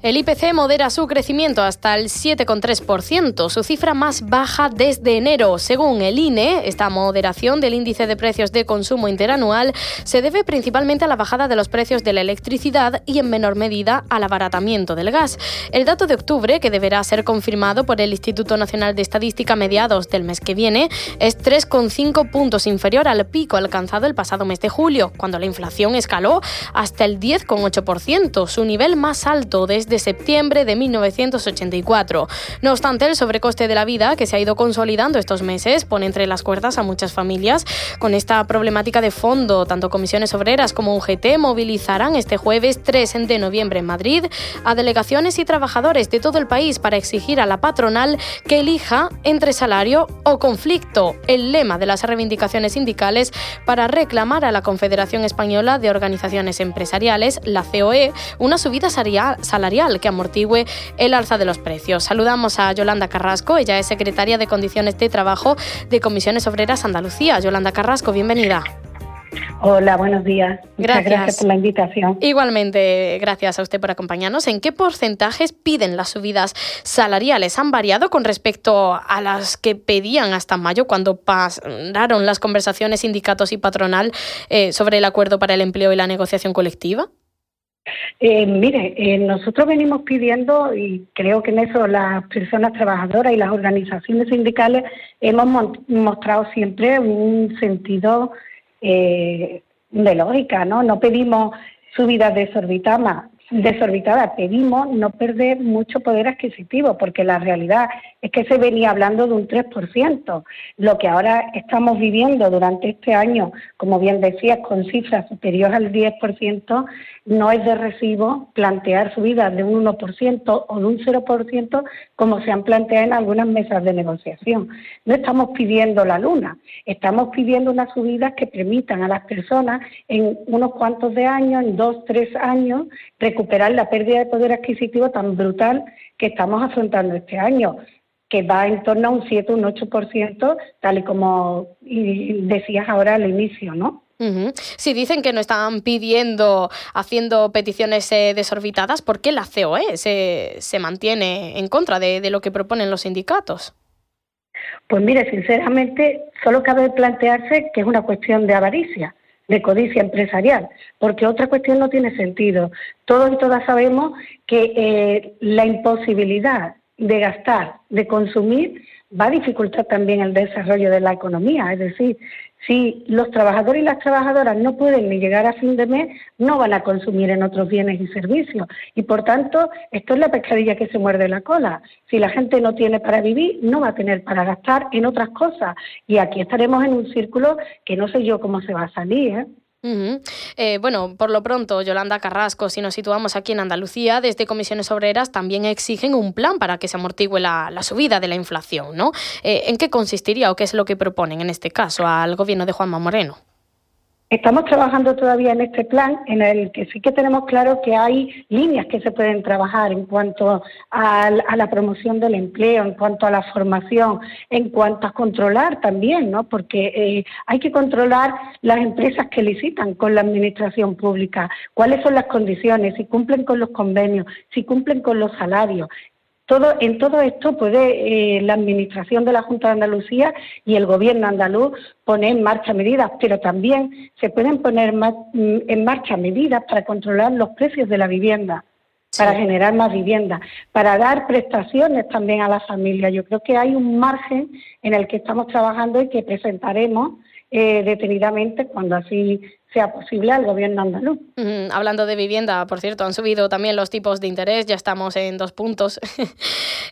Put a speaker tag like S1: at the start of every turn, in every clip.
S1: El IPC modera su crecimiento hasta el 7,3%, su cifra más baja desde enero. Según el INE, esta moderación del índice de precios de consumo interanual se debe principalmente a la bajada de los precios de la electricidad y en menor medida al abaratamiento del gas. El dato de octubre, que deberá ser confirmado por el Instituto Nacional de Estadística a mediados del mes que viene, es 3,5 puntos inferior al pico alcanzado el pasado mes de julio, cuando la inflación escaló hasta el 10,8%, su nivel más alto desde septiembre de 1984. No obstante, el sobrecoste de la vida que se ha ido consolidando estos meses pone entre las cuerdas a muchas familias. Con esta problemática de fondo, tanto comisiones obreras como UGT movilizarán este jueves 3 de noviembre en Madrid a delegaciones y trabajadores de todo el país para exigir a la patronal que elija entre salario o conflicto, el lema de las reivindicaciones sindicales para reclamar a la Confederación Española de Organizaciones Empresariales, la COE, una subida salarial que amortigüe el alza de los precios. Saludamos a Yolanda Carrasco, ella es secretaria de Condiciones de Trabajo de Comisiones Obreras Andalucía. Yolanda Carrasco, bienvenida.
S2: Hola, buenos días. Gracias. gracias por la invitación.
S1: Igualmente, gracias a usted por acompañarnos. ¿En qué porcentajes piden las subidas salariales? ¿Han variado con respecto a las que pedían hasta mayo cuando pasaron las conversaciones sindicatos y patronal eh, sobre el acuerdo para el empleo y la negociación colectiva?
S2: Eh, mire, eh, nosotros venimos pidiendo, y creo que en eso las personas trabajadoras y las organizaciones sindicales hemos mostrado siempre un sentido eh, de lógica, ¿no? No pedimos subidas desorbitadas, desorbitada. Pedimos no perder mucho poder adquisitivo, porque la realidad es que se venía hablando de un 3%. Lo que ahora estamos viviendo durante este año, como bien decías, con cifras superiores al 10%, no es de recibo plantear subidas de un 1% o de un 0%, como se han planteado en algunas mesas de negociación. No estamos pidiendo la luna, estamos pidiendo unas subidas que permitan a las personas en unos cuantos de años, en dos, tres años, recuperar la pérdida de poder adquisitivo tan brutal que estamos afrontando este año que va en torno a un 7, un 8%, tal y como decías ahora al inicio, ¿no?
S1: Si dicen que no están pidiendo, haciendo peticiones eh, desorbitadas, ¿por qué la COE se, se mantiene en contra de, de, lo que proponen los sindicatos?
S2: Pues mire, sinceramente, solo cabe plantearse que es una cuestión de avaricia de codicia empresarial, porque otra cuestión no tiene sentido. Todos y todas sabemos que eh, la imposibilidad de gastar, de consumir, va a dificultar también el desarrollo de la economía. Es decir, si los trabajadores y las trabajadoras no pueden ni llegar a fin de mes, no van a consumir en otros bienes y servicios. Y por tanto, esto es la pescadilla que se muerde la cola. Si la gente no tiene para vivir, no va a tener para gastar en otras cosas. Y aquí estaremos en un círculo que no sé yo cómo se va a salir. ¿eh?
S1: Eh, bueno, por lo pronto, Yolanda Carrasco, si nos situamos aquí en Andalucía, desde comisiones obreras también exigen un plan para que se amortigüe la, subida de la inflación, ¿no? Eh, ¿En qué consistiría o qué es lo que proponen en este caso al gobierno de Juanma Moreno?
S2: Estamos trabajando todavía en este plan en el que sí que tenemos claro que hay líneas que se pueden trabajar en cuanto a, la promoción del empleo, en cuanto a la formación, en cuanto a controlar también, ¿no? Porque eh, hay que controlar las empresas que licitan con la administración pública, cuáles son las condiciones, si cumplen con los convenios, si cumplen con los salarios. Todo, en todo esto puede eh, la Administración de la Junta de Andalucía y el Gobierno andaluz poner en marcha medidas, pero también se pueden poner mm, en marcha medidas para controlar los precios de la vivienda, para generar más vivienda, para dar prestaciones también a la familia. Yo creo que hay un margen en el que estamos trabajando y que presentaremos eh, detenidamente cuando así sea posible al gobierno andaluz.
S1: Hablando de vivienda, por cierto, han subido también los tipos de interés, ya estamos en dos puntos.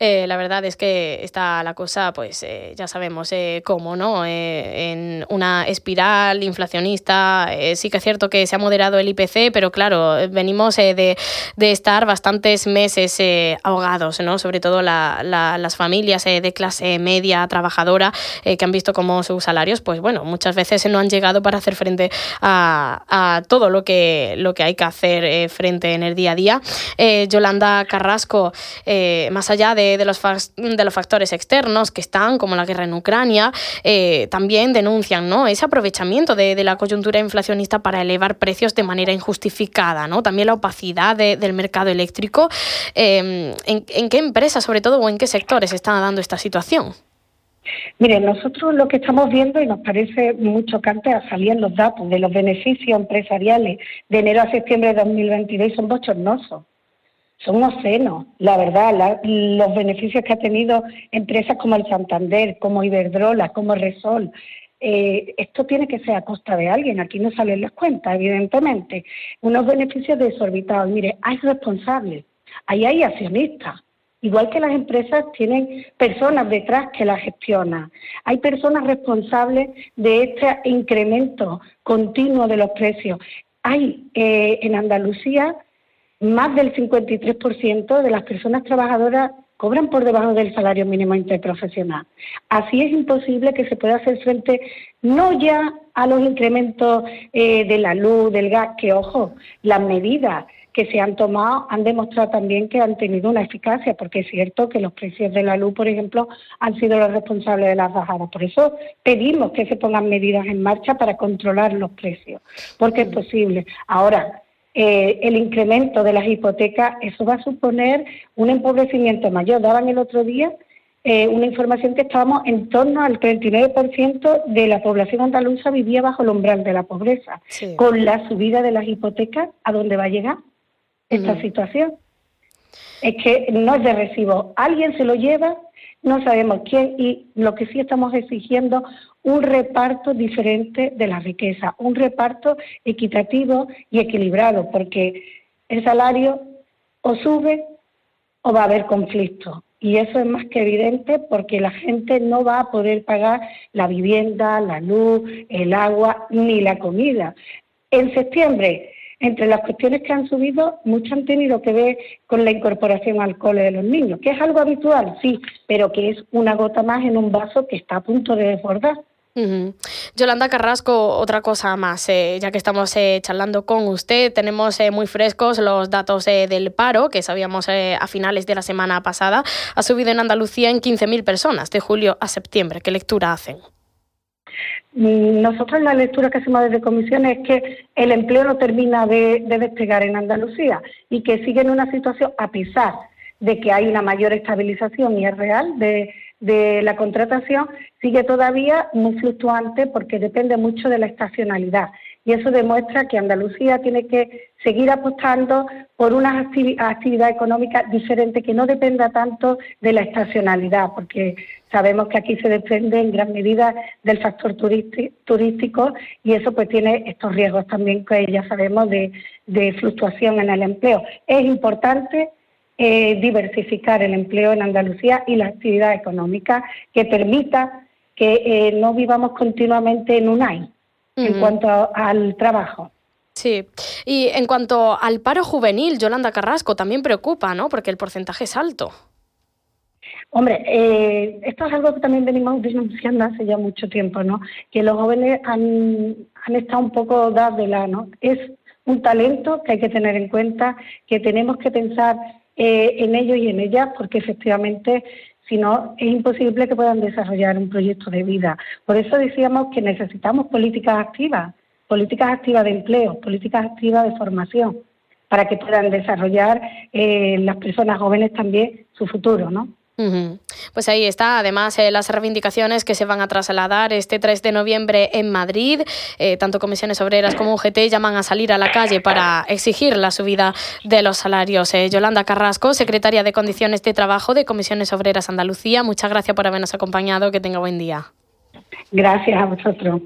S1: Eh, la verdad es que está la cosa, pues eh, ya sabemos eh, cómo, ¿no? en una espiral inflacionista, sí que es cierto que se ha moderado el IPC, pero claro, venimos de, de, estar bastantes meses ahogados, ¿no? Sobre todo las familias de clase media, trabajadora, que han visto cómo sus salarios, pues bueno, muchas veces no han llegado para hacer frente a a, todo lo que, lo que hay que hacer eh, frente en el día a día. Eh, Yolanda Carrasco, eh, más allá de, de, los factores externos que están, como la guerra en Ucrania, también denuncian ¿no? ese aprovechamiento de, la coyuntura inflacionista para elevar precios de manera injustificada, ¿no? también la opacidad del mercado eléctrico. ¿en, ¿En qué empresas, sobre todo, o en qué sectores está dando esta situación?
S2: Mire, nosotros lo que estamos viendo, y nos parece muy chocante, salían los datos de los beneficios empresariales de enero a septiembre de 2022 son bochornosos. Son obscenos, la verdad, los beneficios que ha tenido empresas como el Santander, como Iberdrola, como Resol, eh, esto tiene que ser a costa de alguien, aquí no salen las cuentas, evidentemente. Unos beneficios desorbitados. Mire, hay responsables, ahí hay accionistas, Igual que las empresas tienen personas detrás que las gestionan. Hay personas responsables de este incremento continuo de los precios. Hay eh, en Andalucía más del 53% de las personas trabajadoras cobran por debajo del salario mínimo interprofesional. Así es imposible que se pueda hacer frente no ya a los incrementos eh, de la luz, del gas, que ojo, las medidas que se han tomado han demostrado también que han tenido una eficacia, porque es cierto que los precios de la luz, por ejemplo, han sido los responsables de las bajadas. Por eso pedimos que se pongan medidas en marcha para controlar los precios, porque es posible. Ahora, eh, el incremento de las hipotecas, eso va a suponer un empobrecimiento mayor. Daban el otro día eh, una información que estábamos en torno al 39% de la población andaluza vivía bajo el umbral de la pobreza. Con la subida de las hipotecas, ¿a dónde va a llegar? Esta situación. Es que no es de recibo. Alguien se lo lleva, no sabemos quién, y lo que sí estamos exigiendo un reparto diferente de la riqueza, un reparto equitativo y equilibrado, porque el salario o sube o va a haber conflicto. Y eso es más que evidente porque la gente no va a poder pagar la vivienda, la luz, el agua ni la comida. En septiembre entre las cuestiones que han subido, muchas han tenido que ver con la incorporación al cole de los niños, que es algo habitual, sí, pero que es una gota más en un vaso que está a punto de desbordar.
S1: Yolanda Carrasco, otra cosa más, eh, ya que estamos eh, charlando con usted, tenemos eh, muy frescos los datos del paro que sabíamos a finales de la semana pasada. Ha subido en Andalucía en 15.000 personas de julio a septiembre. ¿Qué lectura hacen?
S2: Nosotros la lectura que hacemos desde comisión es que el empleo no termina de, despegar en Andalucía y que sigue en una situación, a pesar de que hay una mayor estabilización y es real de, de la contratación, sigue todavía muy fluctuante porque depende mucho de la estacionalidad y eso demuestra que Andalucía tiene que seguir apostando por una actividad económica diferente que no dependa tanto de la estacionalidad, porque sabemos que aquí se depende en gran medida del factor turístico y eso pues tiene estos riesgos también que ya sabemos de, fluctuación en el empleo. Es importante eh, diversificar el empleo en Andalucía y la actividad económica que permita que eh, no vivamos continuamente en un año en cuanto al trabajo.
S1: Sí, y en cuanto al paro juvenil, Yolanda Carrasco también preocupa, ¿no? Porque el porcentaje es alto.
S2: Hombre, eh, esto es algo que también venimos denunciando hace ya mucho tiempo, ¿no? Que los jóvenes han, han estado un poco dados de la, ¿no? Es un talento que hay que tener en cuenta, que tenemos que pensar eh, en ellos y en ellas, porque efectivamente si no es imposible que puedan desarrollar un proyecto de vida. Por eso decíamos que necesitamos políticas activas, políticas activas de empleo, políticas activas de formación, para que puedan desarrollar eh, las personas jóvenes también su futuro, ¿no?
S1: Pues ahí está, además, eh, las reivindicaciones que se van a trasladar este 3 de noviembre en Madrid. Eh, tanto comisiones obreras como UGT llaman a salir a la calle para exigir la subida de los salarios. Eh, Yolanda Carrasco, secretaria de Condiciones de Trabajo de Comisiones Obreras Andalucía, muchas gracias por habernos acompañado. Que tenga buen día.
S2: Gracias a vosotros.